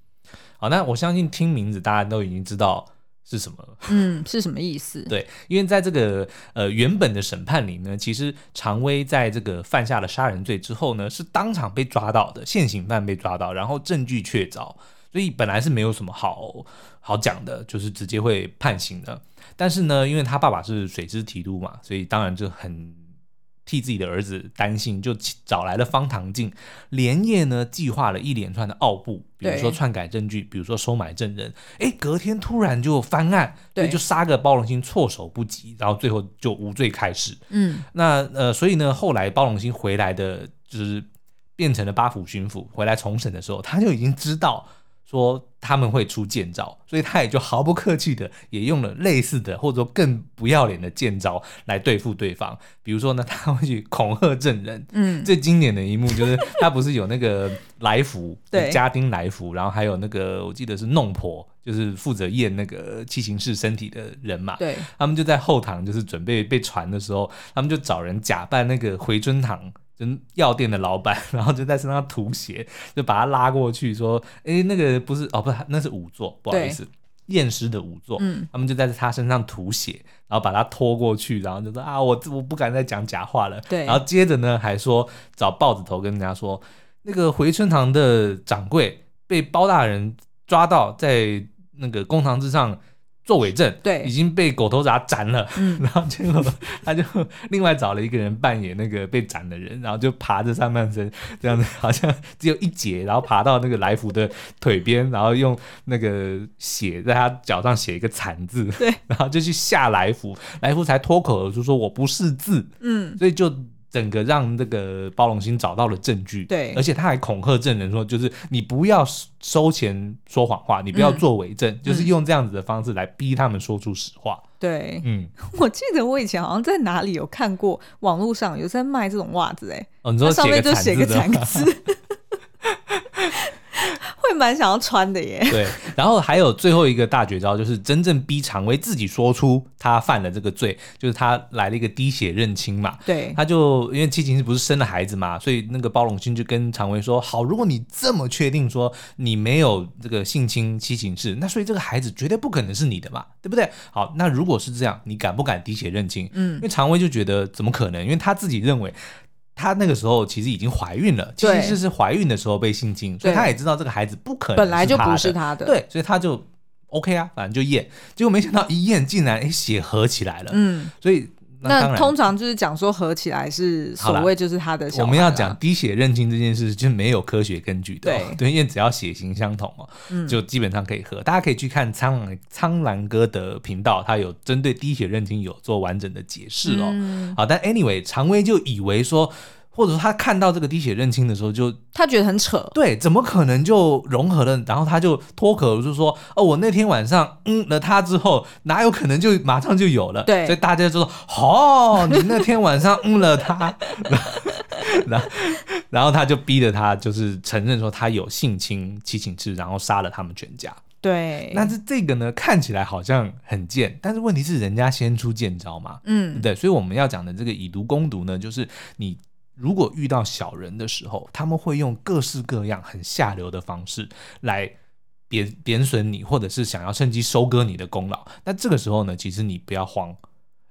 好，那我相信听名字大家都已经知道是什么了。嗯，是什么意思？(laughs) 对，因为在这个呃原本的审判里呢，其实常威在这个犯下了杀人罪之后呢，是当场被抓到的，现行犯被抓到，然后证据确凿，所以本来是没有什么好好讲的，就是直接会判刑的。但是呢，因为他爸爸是水之提督嘛，所以当然就很。替自己的儿子担心，就找来了方唐镜，连夜呢计划了一连串的奥布，比如说篡改证据，比如说收买证人，哎，隔天突然就翻案，对，就杀个包容心措手不及，然后最后就无罪开始。嗯，那呃，所以呢，后来包容心回来的，就是变成了八府巡抚，回来重审的时候，他就已经知道。说他们会出剑招，所以他也就毫不客气的也用了类似的或者说更不要脸的剑招来对付对方。比如说呢，他会去恐吓证人。嗯，最经典的一幕就是他不是有那个来福，对，家丁来福，然后还有那个我记得是弄婆，就是负责验那个七情氏身体的人嘛。对，他们就在后堂就是准备被传的时候，他们就找人假扮那个回春堂。就药店的老板，(laughs) 然后就在身上涂血，就把他拉过去说：“哎，那个不是哦，不是，那是仵作，不好意思，验尸的仵作。嗯”他们就在他身上涂血，然后把他拖过去，然后就说：“啊，我我不敢再讲假话了。”对，然后接着呢，还说找豹子头跟人家说，那个回春堂的掌柜被包大人抓到，在那个公堂之上。作伪证，对，已经被狗头铡斩了。嗯，(laughs) 然后结果他就另外找了一个人扮演那个被斩的人，然后就爬着上半身，这样子好像只有一节，然后爬到那个来福的腿边，然后用那个血在他脚上写一个惨字，对，(laughs) 然后就去吓来福，来福才脱口而出说我不识字，嗯，所以就。整个让这个包容心找到了证据，对，而且他还恐吓证人说，就是你不要收钱说谎话，你不要做伪证，嗯、就是用这样子的方式来逼他们说出实话。对，嗯，我记得我以前好像在哪里有看过，网络上有在卖这种袜子，哎、哦，你说上面就写个惨字。(laughs) 会蛮想要穿的耶。对，然后还有最后一个大绝招，就是真正逼常威自己说出他犯了这个罪，就是他来了一个滴血认亲嘛。对，他就因为七情氏不是生了孩子嘛，所以那个包容心就跟常威说：好，如果你这么确定说你没有这个性侵七情氏，那所以这个孩子绝对不可能是你的嘛，对不对？好，那如果是这样，你敢不敢滴血认亲？嗯，因为常威就觉得怎么可能？因为他自己认为。她那个时候其实已经怀孕了，其实是是怀孕的时候被性侵，所以她也知道这个孩子不可能本来就不是她的，对，所以她就 OK 啊，反正就验，结果没想到一验竟然哎血合起来了，嗯，所以那，通常就是讲说合起来是所谓就是他的。我们要讲滴血认亲这件事，就没有科学根据的、哦。对对，因为只要血型相同哦，嗯、就基本上可以合。大家可以去看苍兰苍兰哥的频道，他有针对滴血认亲有做完整的解释哦。嗯、好，但 anyway，常威就以为说。或者说他看到这个滴血认亲的时候，就他觉得很扯，对，怎么可能就融合了？然后他就脱口就说：“哦，我那天晚上嗯了他之后，哪有可能就马上就有了？”对，所以大家就说：“哦，你那天晚上嗯了他。(laughs) ”然后，然后他就逼着他就是承认说他有性侵七情赤，然后杀了他们全家。对，但是这个呢，看起来好像很贱，但是问题是人家先出贱招嘛，嗯，对，所以我们要讲的这个以毒攻毒呢，就是你。如果遇到小人的时候，他们会用各式各样很下流的方式来贬贬损你，或者是想要趁机收割你的功劳。那这个时候呢，其实你不要慌，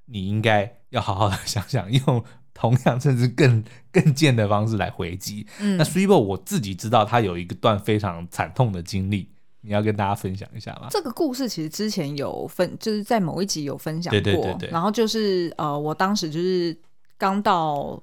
你应该要好好的想想，用同样甚至更 (laughs) 更贱的方式来回击。嗯，那 Swebo 我自己知道他有一个段非常惨痛的经历，你要跟大家分享一下吗？这个故事其实之前有分，就是在某一集有分享过。对对对对。然后就是呃，我当时就是刚到。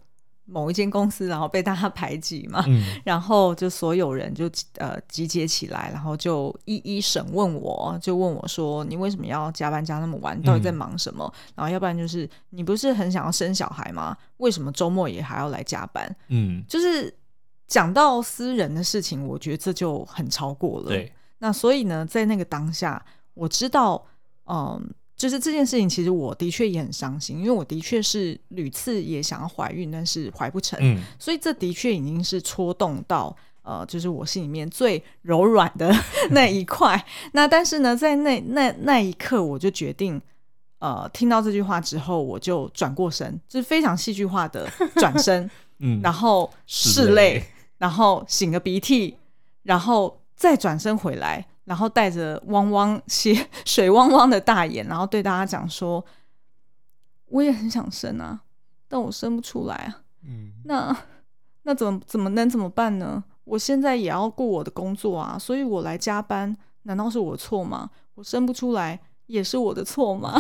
某一间公司，然后被大家排挤嘛，嗯、(laughs) 然后就所有人就呃集结起来，然后就一一审问我，就问我说：“你为什么要加班加那么晚？到底在忙什么？”嗯、然后要不然就是你不是很想要生小孩吗？为什么周末也还要来加班？嗯，就是讲到私人的事情，我觉得这就很超过了。对，那所以呢，在那个当下，我知道，嗯。就是这件事情，其实我的确也很伤心，因为我的确是屡次也想要怀孕，但是怀不成，嗯、所以这的确已经是戳动到呃，就是我心里面最柔软的 (laughs) 那一块。那但是呢，在那那那一刻，我就决定，呃，听到这句话之后，我就转过身，就是非常戏剧化的转身，(laughs) 嗯，然后拭泪，然后擤个鼻涕，然后再转身回来。然后带着汪汪些 (laughs) 水汪汪的大眼，然后对大家讲说：“我也很想生啊，但我生不出来啊。嗯，那那怎么怎么能怎么办呢？我现在也要顾我的工作啊，所以我来加班，难道是我错吗？我生不出来也是我的错吗？”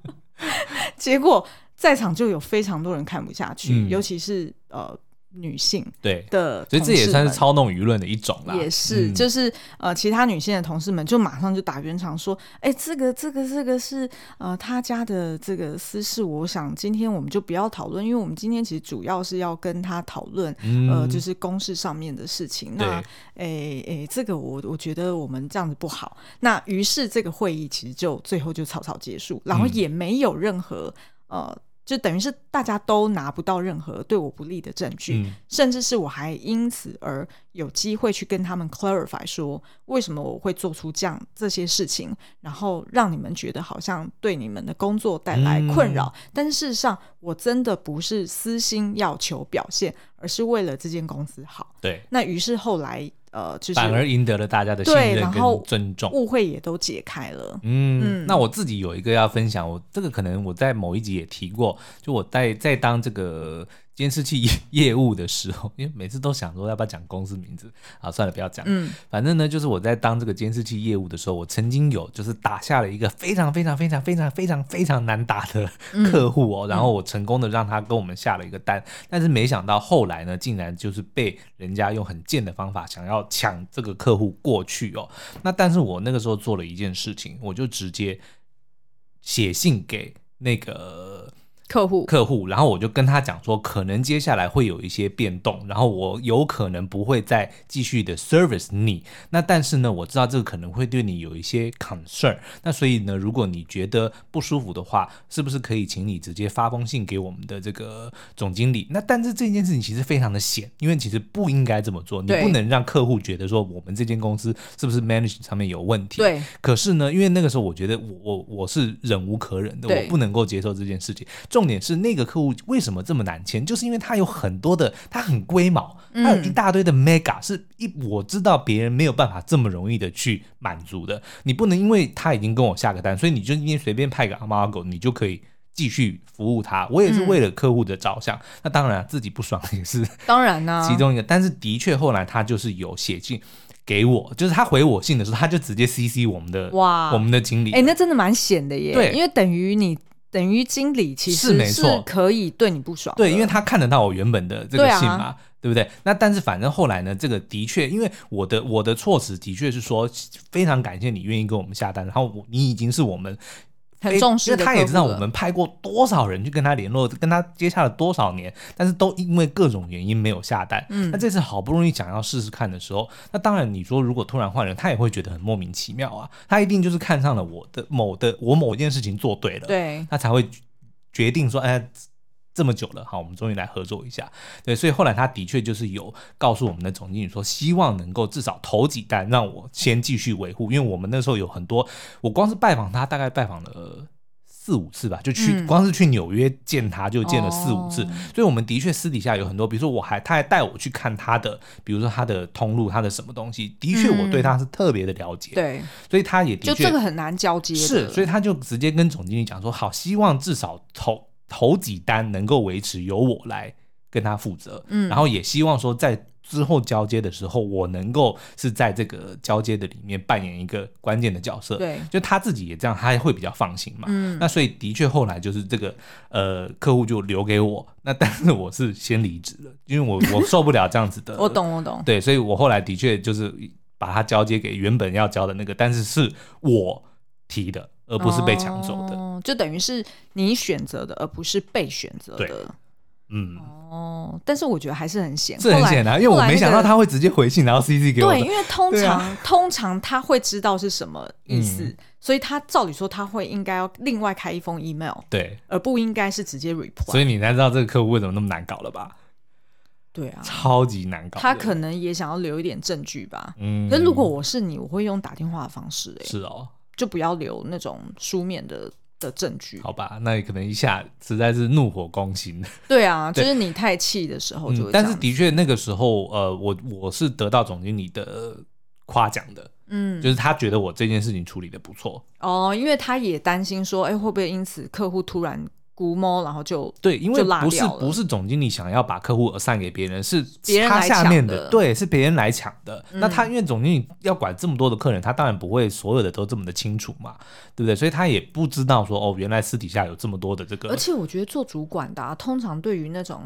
(laughs) 结果在场就有非常多人看不下去，嗯、尤其是呃。女性对的，所以这也算是操弄舆论的一种啦。也是，嗯、就是呃，其他女性的同事们就马上就打圆场说：“哎、欸，这个这个这个是呃他家的这个私事，我想今天我们就不要讨论，因为我们今天其实主要是要跟他讨论、嗯、呃，就是公事上面的事情。那哎哎、这个我我觉得我们这样子不好。那于是这个会议其实就最后就草草结束，然后也没有任何、嗯、呃。就等于是大家都拿不到任何对我不利的证据，嗯、甚至是我还因此而有机会去跟他们 clarify 说，为什么我会做出这样这些事情，然后让你们觉得好像对你们的工作带来困扰。嗯、但是事实上，我真的不是私心要求表现，而是为了这间公司好。对，那于是后来。呃，就是反而赢得了大家的信任跟尊重，误会也都解开了。嗯，嗯，那我自己有一个要分享，我这个可能我在某一集也提过，就我在在当这个。监视器业务的时候，(laughs) 因为每次都想说要不要讲公司名字啊，算了，不要讲。嗯，反正呢，就是我在当这个监视器业务的时候，我曾经有就是打下了一个非常非常非常非常非常非常难打的客户哦，嗯、然后我成功的让他跟我们下了一个单，嗯、但是没想到后来呢，竟然就是被人家用很贱的方法想要抢这个客户过去哦。那但是我那个时候做了一件事情，我就直接写信给那个。客户，客户，然后我就跟他讲说，可能接下来会有一些变动，然后我有可能不会再继续的 service 你。那但是呢，我知道这个可能会对你有一些 concern。那所以呢，如果你觉得不舒服的话，是不是可以请你直接发封信给我们的这个总经理？那但是这件事情其实非常的险，因为其实不应该这么做。你不能让客户觉得说我们这间公司是不是 manage 上面有问题？对。可是呢，因为那个时候我觉得我我我是忍无可忍的，我不能够接受这件事情。重点是那个客户为什么这么难签？就是因为他有很多的，他很龟毛，他有一大堆的 mega，是一我知道别人没有办法这么容易的去满足的。你不能因为他已经跟我下个单，所以你就今天随便派个阿猫阿狗，你就可以继续服务他。我也是为了客户的着想，嗯、那当然自己不爽也是当然呢，其中一个。但是的确后来他就是有写信给我，就是他回我信的时候，他就直接 CC 我们的哇，我们的经理。哎、欸，那真的蛮险的耶。对，因为等于你。等于经理其实是没错，可以对你不爽。对，因为他看得到我原本的这个信嘛，对，不对？那但是反正后来呢，这个的确，因为我的我的措辞的确是说，非常感谢你愿意跟我们下单，然后你已经是我们。很重视，因为他也知道我们派过多少人去跟他联络，跟他接洽了多少年，但是都因为各种原因没有下单。嗯，那这次好不容易想要试试看的时候，那当然你说如果突然换人，他也会觉得很莫名其妙啊。他一定就是看上了我的某的我某一件事情做对了，对，他才会决定说，哎。这么久了，好，我们终于来合作一下。对，所以后来他的确就是有告诉我们的总经理说，希望能够至少头几单让我先继续维护，因为我们那时候有很多，我光是拜访他大概拜访了四五次吧，就去、嗯、光是去纽约见他就见了四五次，哦、所以我们的确私底下有很多，比如说我还他还带我去看他的，比如说他的通路，他的什么东西，的确我对他是特别的了解，对、嗯，所以他也的确就这个很难交接，是，所以他就直接跟总经理讲说，好，希望至少头。头几单能够维持由我来跟他负责，嗯，然后也希望说在之后交接的时候，我能够是在这个交接的里面扮演一个关键的角色，对，就他自己也这样，他会比较放心嘛，嗯，那所以的确后来就是这个呃客户就留给我，那但是我是先离职了，因为我我受不了这样子的，(laughs) 我懂我懂，对，所以我后来的确就是把他交接给原本要交的那个，但是是我提的。而不是被抢走的，哦，就等于是你选择的，而不是被选择的。嗯，哦，但是我觉得还是很险，是很险的，因为我没想到他会直接回信，然后 CC 给我。对，因为通常、啊、通常他会知道是什么意思，嗯、所以他照理说他会应该要另外开一封 email，对，而不应该是直接 reply。所以你才知道这个客户为什么那么难搞了吧？对啊，超级难搞。他可能也想要留一点证据吧。嗯，可是如果我是你，我会用打电话的方式、欸。哎，是哦。就不要留那种书面的的证据，好吧？那你可能一下实在是怒火攻心。(laughs) 对啊，就是你太气的时候就、嗯。但是的确那个时候，呃，我我是得到总经理的夸奖的，嗯，就是他觉得我这件事情处理的不错。哦，因为他也担心说，哎、欸，会不会因此客户突然。估摸，然后就对，因为不是不是总经理想要把客户散给别人，是他下面的，对，是别人来抢的。嗯、那他因为总经理要管这么多的客人，他当然不会所有的都这么的清楚嘛，对不对？所以他也不知道说哦，原来私底下有这么多的这个。而且我觉得做主管的、啊，通常对于那种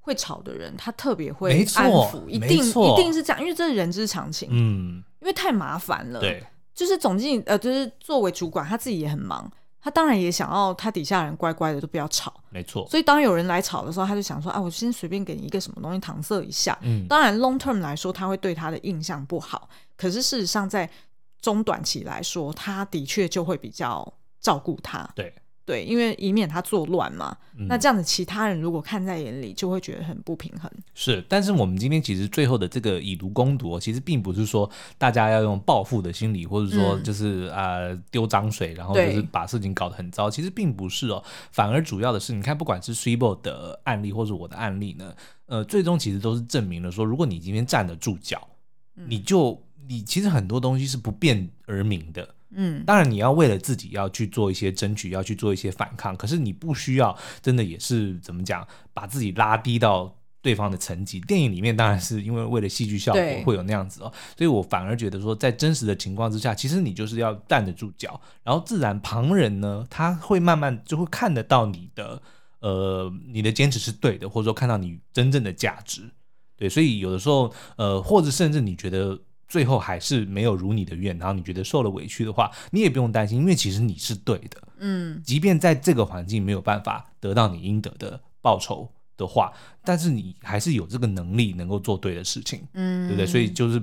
会吵的人，他特别会安抚，一定一定是这样，因为这是人之常情。嗯，因为太麻烦了。对，就是总经理呃，就是作为主管，他自己也很忙。他当然也想要他底下人乖乖的都不要吵，没错。所以当有人来吵的时候，他就想说：“啊，我先随便给你一个什么东西搪塞一下。”嗯，当然 long term 来说，他会对他的印象不好。可是事实上，在中短期来说，他的确就会比较照顾他。对。对，因为以免他作乱嘛，嗯、那这样子其他人如果看在眼里，就会觉得很不平衡。是，但是我们今天其实最后的这个以毒攻毒，其实并不是说大家要用报复的心理，或者说就是啊、嗯呃、丢脏水，然后就是把事情搞得很糟。其实并不是哦，反而主要的是，你看，不管是 Swibo 的案例，或者我的案例呢，呃，最终其实都是证明了说，如果你今天站得住脚，嗯、你就你其实很多东西是不变而明的。嗯，当然你要为了自己要去做一些争取，要去做一些反抗，可是你不需要真的也是怎么讲，把自己拉低到对方的层级。电影里面当然是因为为了戏剧效果会有那样子哦，所以我反而觉得说，在真实的情况之下，其实你就是要站得住脚，然后自然旁人呢，他会慢慢就会看得到你的呃你的坚持是对的，或者说看到你真正的价值，对，所以有的时候呃或者甚至你觉得。最后还是没有如你的愿，然后你觉得受了委屈的话，你也不用担心，因为其实你是对的。嗯，即便在这个环境没有办法得到你应得的报酬的话，但是你还是有这个能力能够做对的事情。嗯，对不对？所以就是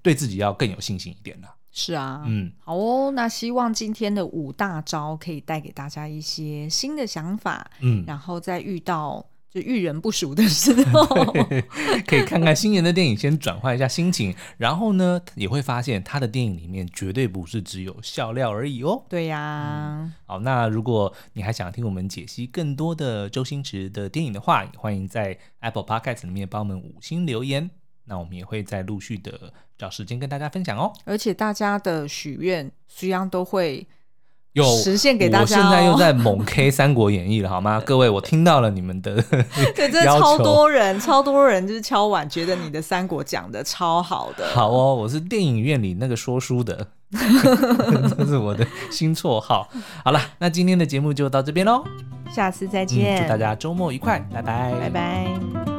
对自己要更有信心一点了。是啊，嗯，好哦，那希望今天的五大招可以带给大家一些新的想法。嗯，然后再遇到。就遇人不熟的时候，(laughs) 可以看看星爷的电影，先转换一下心情。然后呢，也会发现他的电影里面绝对不是只有笑料而已哦。对呀、啊嗯。好，那如果你还想听我们解析更多的周星驰的电影的话，也欢迎在 Apple Podcast 里面帮我们五星留言。那我们也会在陆续的找时间跟大家分享哦。而且大家的许愿，虽然都会。有实现给大家、哦，我现在又在猛 K《三国演义》了，好吗？(laughs) 各位，我听到了你们的 (laughs) 对，真的超多人，超多人就是敲碗，觉得你的《三国》讲的超好的。好哦，我是电影院里那个说书的。(laughs) 这是我的新绰号。好了，那今天的节目就到这边喽，下次再见，嗯，祝大家周末愉快，拜拜，拜拜。